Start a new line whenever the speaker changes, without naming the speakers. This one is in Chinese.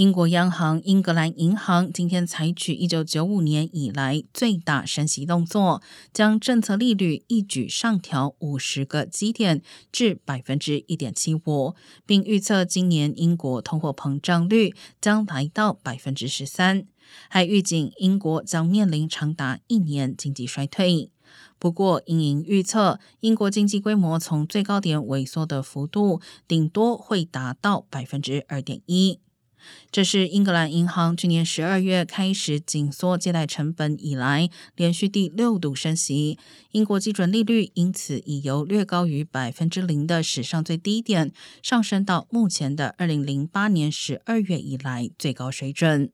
英国央行英格兰银行今天采取一九九五年以来最大升息动作，将政策利率一举上调五十个基点至百分之一点七五，并预测今年英国通货膨胀率将来到百分之十三，还预警英国将面临长达一年经济衰退。不过，英银预测，英国经济规模从最高点萎缩的幅度顶多会达到百分之二点一。这是英格兰银行去年十二月开始紧缩借贷成本以来，连续第六度升息。英国基准利率因此已由略高于百分之零的史上最低点，上升到目前的二零零八年十二月以来最高水准。